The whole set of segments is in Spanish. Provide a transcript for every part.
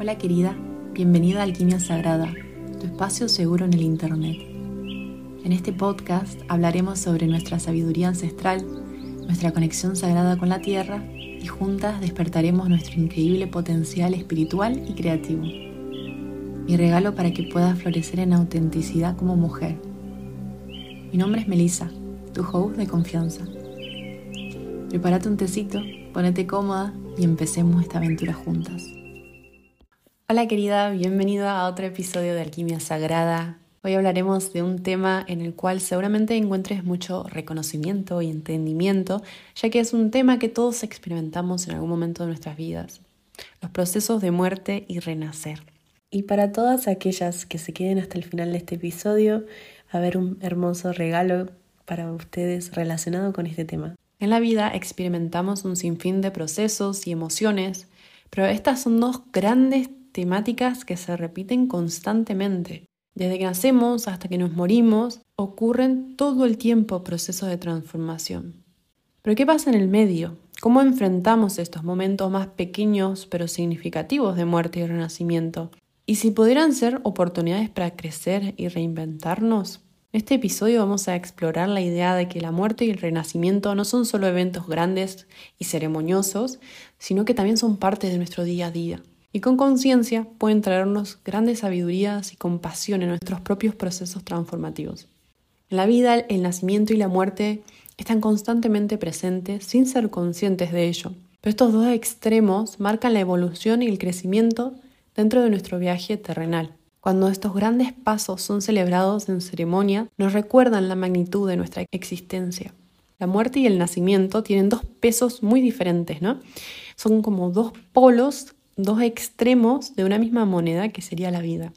Hola querida, bienvenida a Alquimia Sagrada, tu espacio seguro en el Internet. En este podcast hablaremos sobre nuestra sabiduría ancestral, nuestra conexión sagrada con la Tierra y juntas despertaremos nuestro increíble potencial espiritual y creativo. Mi regalo para que puedas florecer en autenticidad como mujer. Mi nombre es Melissa, tu host de confianza. Prepárate un tecito, ponete cómoda y empecemos esta aventura juntas. Hola querida, bienvenida a otro episodio de Alquimia Sagrada. Hoy hablaremos de un tema en el cual seguramente encuentres mucho reconocimiento y entendimiento, ya que es un tema que todos experimentamos en algún momento de nuestras vidas, los procesos de muerte y renacer. Y para todas aquellas que se queden hasta el final de este episodio, a haber un hermoso regalo para ustedes relacionado con este tema. En la vida experimentamos un sinfín de procesos y emociones, pero estas son dos grandes temáticas que se repiten constantemente. Desde que nacemos hasta que nos morimos, ocurren todo el tiempo procesos de transformación. Pero ¿qué pasa en el medio? ¿Cómo enfrentamos estos momentos más pequeños pero significativos de muerte y renacimiento? Y si pudieran ser oportunidades para crecer y reinventarnos, en este episodio vamos a explorar la idea de que la muerte y el renacimiento no son solo eventos grandes y ceremoniosos, sino que también son parte de nuestro día a día y con conciencia pueden traernos grandes sabidurías y compasión en nuestros propios procesos transformativos. En la vida, el nacimiento y la muerte están constantemente presentes sin ser conscientes de ello, pero estos dos extremos marcan la evolución y el crecimiento dentro de nuestro viaje terrenal. Cuando estos grandes pasos son celebrados en ceremonia, nos recuerdan la magnitud de nuestra existencia. La muerte y el nacimiento tienen dos pesos muy diferentes, ¿no? Son como dos polos dos extremos de una misma moneda que sería la vida.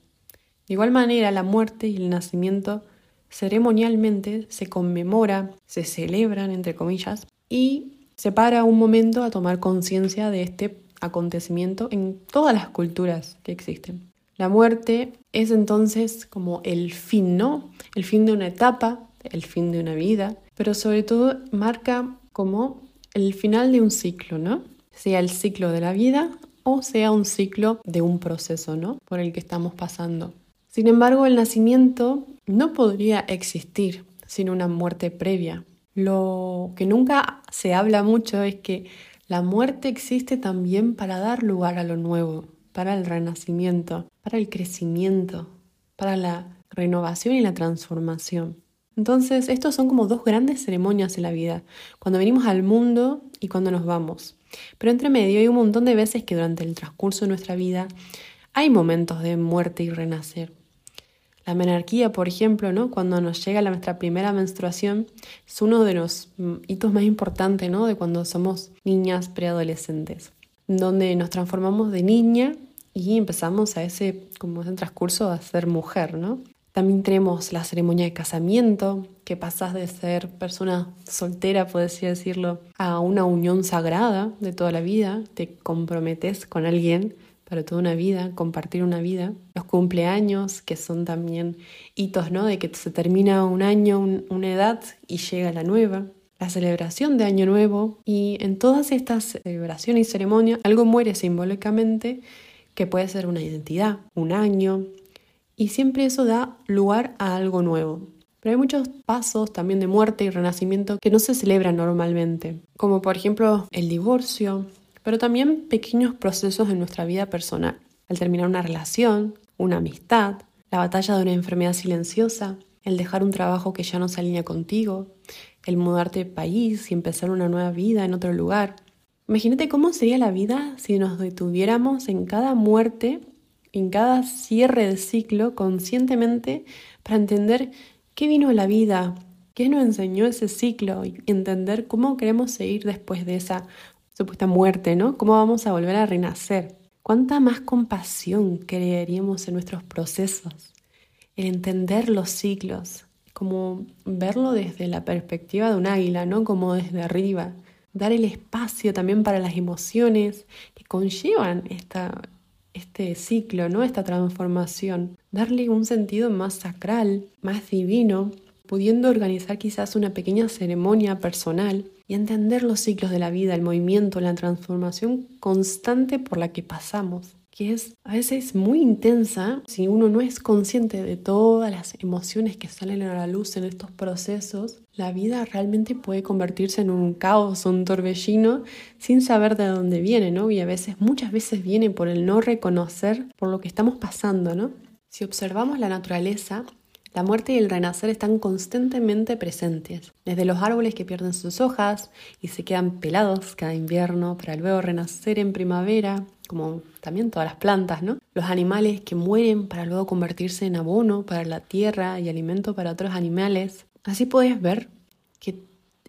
De igual manera, la muerte y el nacimiento ceremonialmente se conmemora, se celebran, entre comillas, y se para un momento a tomar conciencia de este acontecimiento en todas las culturas que existen. La muerte es entonces como el fin, ¿no? El fin de una etapa, el fin de una vida, pero sobre todo marca como el final de un ciclo, ¿no? Sea el ciclo de la vida o sea un ciclo de un proceso, ¿no? Por el que estamos pasando. Sin embargo, el nacimiento no podría existir sin una muerte previa. Lo que nunca se habla mucho es que la muerte existe también para dar lugar a lo nuevo, para el renacimiento, para el crecimiento, para la renovación y la transformación. Entonces, estos son como dos grandes ceremonias en la vida, cuando venimos al mundo y cuando nos vamos. Pero entre medio hay un montón de veces que durante el transcurso de nuestra vida hay momentos de muerte y renacer. La menarquía, por ejemplo, ¿no? cuando nos llega nuestra primera menstruación, es uno de los mm, hitos más importantes ¿no? de cuando somos niñas preadolescentes, donde nos transformamos de niña y empezamos a ese, como ese transcurso a ser mujer, ¿no? También tenemos la ceremonia de casamiento, que pasas de ser persona soltera, por decirlo, a una unión sagrada de toda la vida. Te comprometes con alguien para toda una vida, compartir una vida. Los cumpleaños, que son también hitos, ¿no? De que se termina un año, una edad y llega la nueva. La celebración de Año Nuevo. Y en todas estas celebraciones y ceremonias, algo muere simbólicamente que puede ser una identidad, un año, y siempre eso da lugar a algo nuevo. Pero hay muchos pasos también de muerte y renacimiento que no se celebran normalmente, como por ejemplo el divorcio, pero también pequeños procesos en nuestra vida personal, al terminar una relación, una amistad, la batalla de una enfermedad silenciosa, el dejar un trabajo que ya no se alinea contigo, el mudarte de país y empezar una nueva vida en otro lugar. Imagínate cómo sería la vida si nos detuviéramos en cada muerte en cada cierre de ciclo conscientemente para entender qué vino a la vida, qué nos enseñó ese ciclo y entender cómo queremos seguir después de esa supuesta muerte, ¿no? Cómo vamos a volver a renacer. ¿Cuánta más compasión creeríamos en nuestros procesos? El entender los ciclos, como verlo desde la perspectiva de un águila, ¿no? Como desde arriba. Dar el espacio también para las emociones que conllevan esta, este ciclo, ¿no? Esta transformación, darle un sentido más sacral, más divino, pudiendo organizar quizás una pequeña ceremonia personal y entender los ciclos de la vida, el movimiento, la transformación constante por la que pasamos. que es a veces muy intensa si uno no es consciente de todas las emociones que salen a la luz en estos procesos. La vida realmente puede convertirse en un caos, un torbellino, sin saber de dónde viene, ¿no? Y a veces, muchas veces viene por el no reconocer por lo que estamos pasando, ¿no? Si observamos la naturaleza, la muerte y el renacer están constantemente presentes, desde los árboles que pierden sus hojas y se quedan pelados cada invierno para luego renacer en primavera, como también todas las plantas, ¿no? Los animales que mueren para luego convertirse en abono para la tierra y alimento para otros animales. Así puedes ver que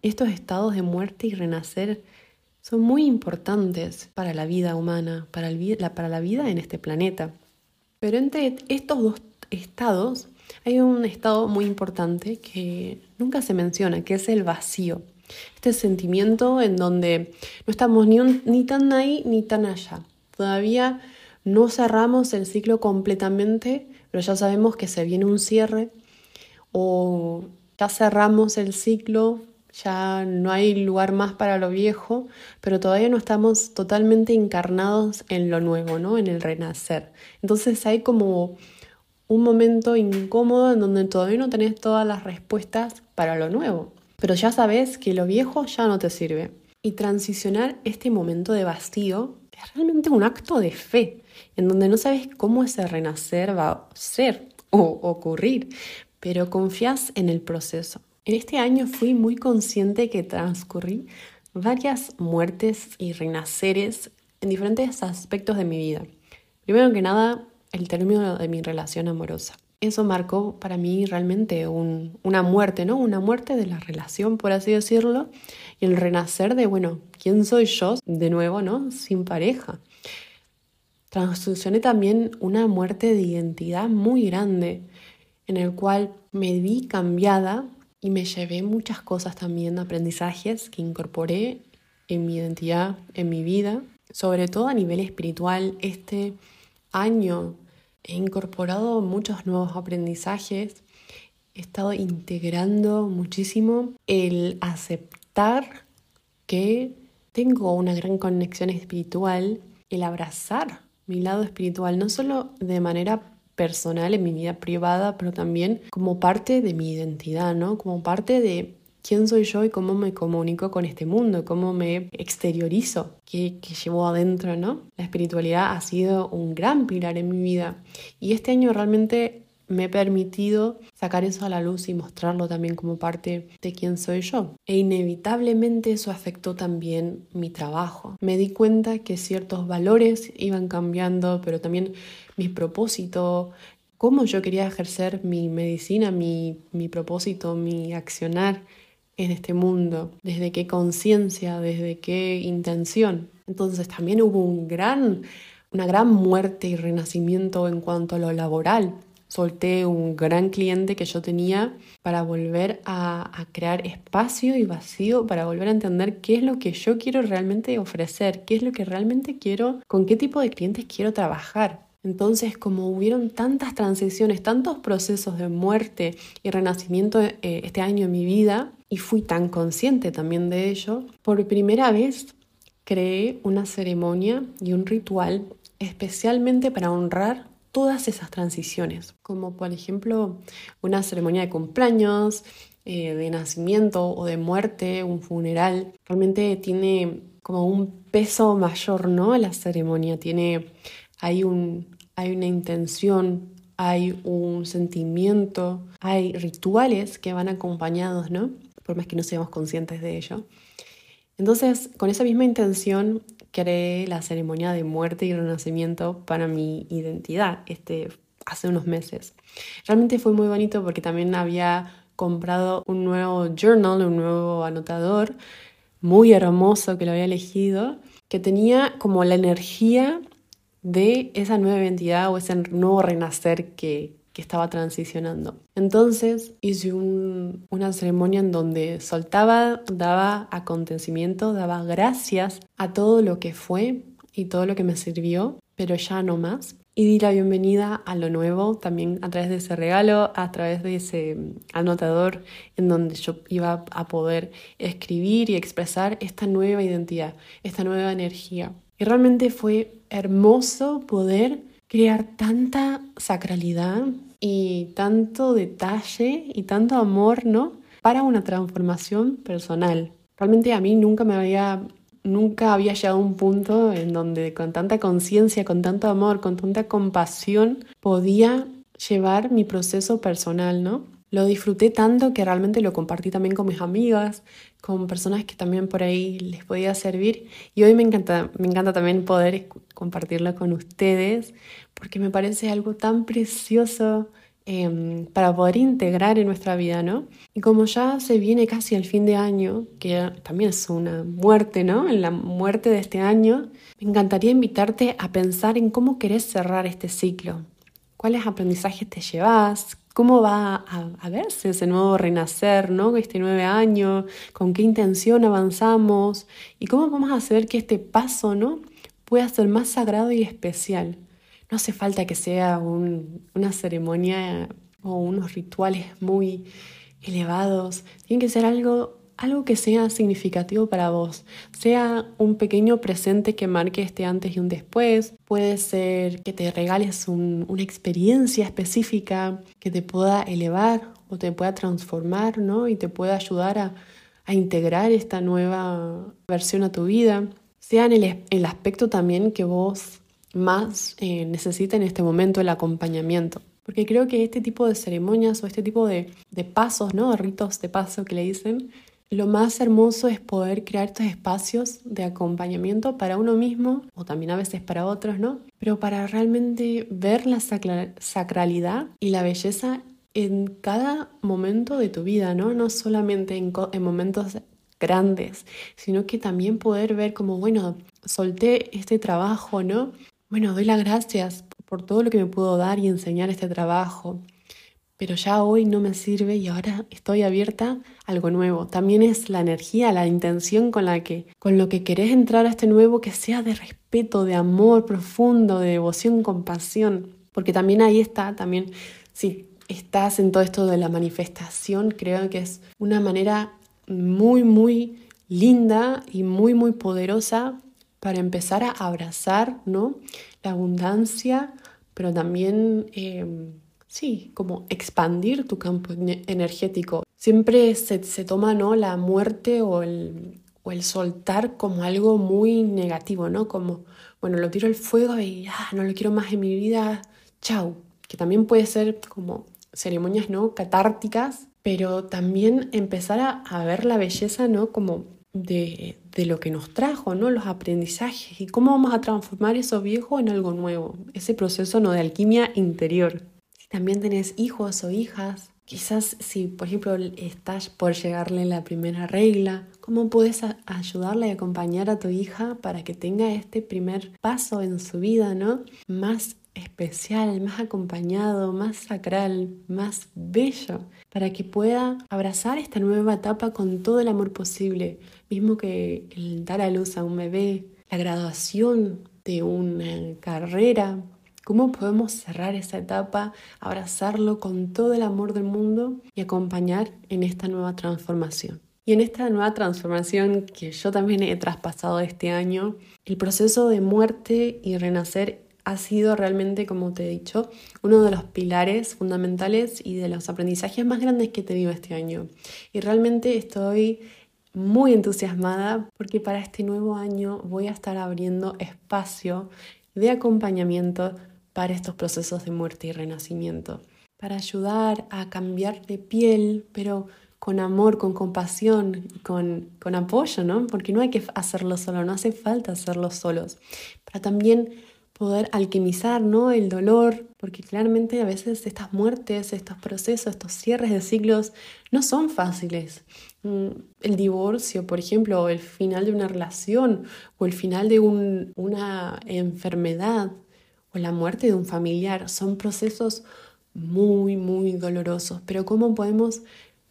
estos estados de muerte y renacer son muy importantes para la vida humana, para, para la vida en este planeta. Pero entre estos dos estados hay un estado muy importante que nunca se menciona, que es el vacío. Este sentimiento en donde no estamos ni, ni tan ahí ni tan allá. Todavía no cerramos el ciclo completamente, pero ya sabemos que se viene un cierre o ya cerramos el ciclo, ya no hay lugar más para lo viejo, pero todavía no estamos totalmente encarnados en lo nuevo, ¿no? En el renacer. Entonces hay como un momento incómodo en donde todavía no tenés todas las respuestas para lo nuevo, pero ya sabes que lo viejo ya no te sirve. Y transicionar este momento de vacío es realmente un acto de fe, en donde no sabes cómo ese renacer va a ser o ocurrir, pero confías en el proceso. En este año fui muy consciente que transcurrí varias muertes y renaceres en diferentes aspectos de mi vida. Primero que nada, el término de mi relación amorosa. Eso marcó para mí realmente una muerte, ¿no? Una muerte de la relación, por así decirlo, y el renacer de, bueno, ¿quién soy yo? De nuevo, ¿no? Sin pareja. Transicioné también una muerte de identidad muy grande, en el cual me vi cambiada y me llevé muchas cosas también, aprendizajes que incorporé en mi identidad, en mi vida, sobre todo a nivel espiritual. Este año he incorporado muchos nuevos aprendizajes, he estado integrando muchísimo el aceptar que tengo una gran conexión espiritual, el abrazar mi lado espiritual, no solo de manera personal en mi vida privada, pero también como parte de mi identidad, ¿no? Como parte de quién soy yo y cómo me comunico con este mundo, cómo me exteriorizo, qué, llevo adentro, ¿no? La espiritualidad ha sido un gran pilar en mi vida y este año realmente me he permitido sacar eso a la luz y mostrarlo también como parte de quién soy yo. E inevitablemente eso afectó también mi trabajo. Me di cuenta que ciertos valores iban cambiando, pero también mi propósito, cómo yo quería ejercer mi medicina, mi, mi propósito, mi accionar en este mundo, desde qué conciencia, desde qué intención. Entonces también hubo un gran, una gran muerte y renacimiento en cuanto a lo laboral. Solté un gran cliente que yo tenía para volver a, crear espacio y vacío, para volver a entender qué es lo que yo quiero realmente ofrecer, qué es lo que realmente quiero, con qué tipo de clientes quiero trabajar. Entonces, como hubieron tantas transiciones, tantos procesos de muerte y renacimiento eh, este año en mi vida, y fui tan consciente también de ello, por primera vez creé una ceremonia y un ritual especialmente para honrar todas esas transiciones, como por ejemplo una ceremonia de cumpleaños, eh, de nacimiento o de muerte, un funeral. Realmente tiene como un peso mayor, ¿no? La ceremonia tiene hay, un, hay una intención, hay un sentimiento, hay rituales que van acompañados, ¿no? Por más que no seamos conscientes de ello. Entonces, con esa misma intención, creé la ceremonia de muerte y renacimiento para mi identidad este, hace unos meses. Realmente fue muy bonito porque también había comprado un nuevo journal, un nuevo anotador muy hermoso que lo había elegido, que tenía como la energía de esa nueva identidad o ese nuevo renacer que, estaba transicionando. Entonces hice una ceremonia en donde soltaba, daba acontecimiento, daba gracias a todo lo que fue y todo lo que me sirvió, pero ya no más. Y di la bienvenida a lo nuevo también a través de ese regalo, a través de ese anotador en donde yo iba a poder escribir y expresar esta nueva identidad, esta nueva energía Y realmente fue hermoso poder crear tanta sacralidad y tanto detalle y tanto amor, ¿no? Para una transformación personal. Realmente a mí nunca me había nunca había llegado a un punto en donde con tanta conciencia, con tanto amor, con tanta compasión podía llevar mi proceso personal, ¿no? Lo disfruté tanto que realmente lo compartí también con mis amigas, con personas que también por ahí les podía servir. Y hoy me encanta, me encanta también poder compartirlo con ustedes, porque me parece algo tan precioso em, para poder integrar en nuestra vida, ¿no? Y como ya se viene casi el fin de año, que también es una muerte, ¿no? En la muerte de este año, me encantaría invitarte a pensar en cómo querés cerrar este ciclo. ¿Cuáles aprendizajes te llevas? Cómo va a, verse ese nuevo renacer, ¿no? Este nueve año, con qué intención avanzamos y cómo vamos a hacer que este paso, ¿no? Pueda ser más sagrado y especial. No hace falta que sea una ceremonia o unos rituales muy elevados. Tiene que ser algo algo que sea significativo para vos, sea un pequeño presente que marque este antes y un después, puede ser que te regales una experiencia específica que te pueda elevar o te pueda transformar, ¿no? Y te pueda ayudar a, integrar esta nueva versión a tu vida, sea en el, aspecto también que vos más eh, necesita en este momento el acompañamiento. Porque creo que este tipo de ceremonias o este tipo de, de pasos, ¿no? ritos de paso que le dicen, lo más hermoso es poder crear estos espacios de acompañamiento para uno mismo o también a veces para otros, ¿no? Pero para realmente ver la sacralidad y la belleza en cada momento de tu vida, ¿no? No solamente en, en momentos grandes, sino que también poder ver como, bueno, solté este trabajo, ¿no? Bueno, doy las gracias por todo lo que me pudo dar y enseñar este trabajo pero ya hoy no me sirve y ahora estoy abierta a algo nuevo. También es la energía, la intención con la que con lo que querés entrar a este nuevo que sea de respeto, de amor profundo, de devoción, compasión, porque también ahí está también si estás en todo esto de la manifestación, creo que es una manera muy muy linda y muy muy poderosa para empezar a abrazar, ¿no? La abundancia, pero también eh, sí, como expandir tu campo energético. Siempre se, toma ¿no? la muerte o el, o el soltar como algo muy negativo, ¿no? Como, bueno, lo tiro al fuego y ah, no lo quiero más en mi vida, chau. Que también puede ser como ceremonias, ¿no? Catárticas, pero también empezar a, a ver la belleza, ¿no? Como de, de, lo que nos trajo, ¿no? Los aprendizajes y cómo vamos a transformar eso viejo en algo nuevo. Ese proceso, ¿no? De alquimia interior también tenés hijos o hijas, quizás si por ejemplo estás por llegarle la primera regla, ¿cómo puedes ayudarle y acompañar a tu hija para que tenga este primer paso en su vida, ¿no? Más especial, más acompañado, más sacral, más bello, para que pueda abrazar esta nueva etapa con todo el amor posible, mismo que el dar a luz a un bebé, la graduación de una carrera, ¿Cómo podemos cerrar esa etapa, abrazarlo con todo el amor del mundo y acompañar en esta nueva transformación? Y en esta nueva transformación que yo también he traspasado este año, el proceso de muerte y renacer ha sido realmente, como te he dicho, uno de los pilares fundamentales y de los aprendizajes más grandes que he tenido este año. Y realmente estoy muy entusiasmada porque para este nuevo año voy a estar abriendo espacio de acompañamiento para estos procesos de muerte y renacimiento, para ayudar a cambiar de piel, pero con amor, con compasión, con, con apoyo, ¿no? Porque no hay que hacerlo solo, no hace falta hacerlo solos, para también poder alquimizar ¿no? el dolor, porque claramente a veces estas muertes, estos procesos, estos cierres de ciclos no son fáciles. Mm, el divorcio, por ejemplo, o el final de una relación, o el final de una enfermedad, o la muerte de un familiar son procesos muy, muy dolorosos, pero ¿cómo podemos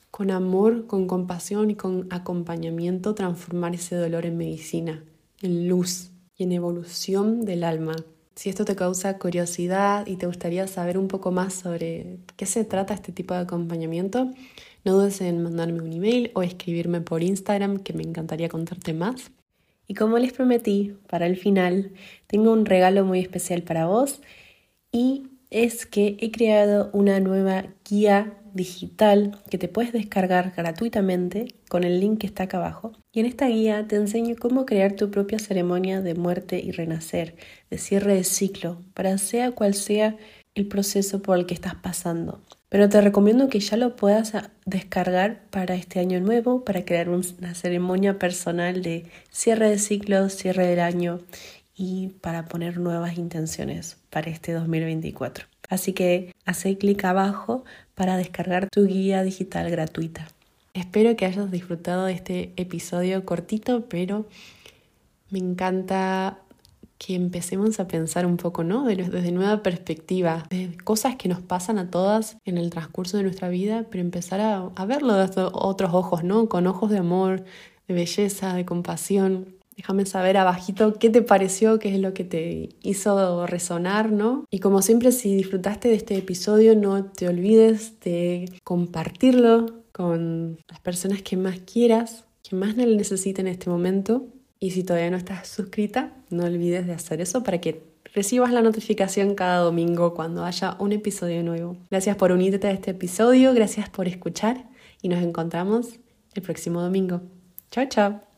con amor, con compasión y con acompañamiento transformar ese dolor en medicina, en luz y en evolución del alma? Si esto te causa curiosidad y te gustaría saber un poco más sobre qué se trata este tipo de acompañamiento, no dudes en mandarme un email o escribirme por Instagram que me encantaría contarte más. Y como les prometí, para el final, tengo un regalo muy especial para vos y es que he creado una nueva guía digital que te puedes descargar gratuitamente con el link que está acá abajo. Y en esta guía te enseño cómo crear tu propia ceremonia de muerte y renacer, de cierre de ciclo, para sea cual sea el proceso por el que estás pasando. Pero te recomiendo que ya lo puedas descargar para este año nuevo, para crear una ceremonia personal de cierre de ciclo, cierre del año y para poner nuevas intenciones para este 2024. Así que haz clic abajo para descargar tu guía digital gratuita. Espero que hayas disfrutado de este episodio cortito, pero me encanta que empecemos a pensar un poco, ¿no? Desde nueva perspectiva, de cosas que nos pasan a todas en el transcurso de nuestra vida, pero empezar a, verlo desde otros ojos, ¿no? Con ojos de amor, de belleza, de compasión. Déjame saber abajito qué te pareció, qué es lo que te hizo resonar, ¿no? Y como siempre, si disfrutaste de este episodio, no te olvides de compartirlo con las personas que más quieras, que más lo necesiten en este momento. Y si todavía no estás suscrita, no olvides de hacer eso para que recibas la notificación cada domingo cuando haya un episodio nuevo. Gracias por unirte a este episodio, gracias por escuchar y nos encontramos el próximo domingo. Chao, chao.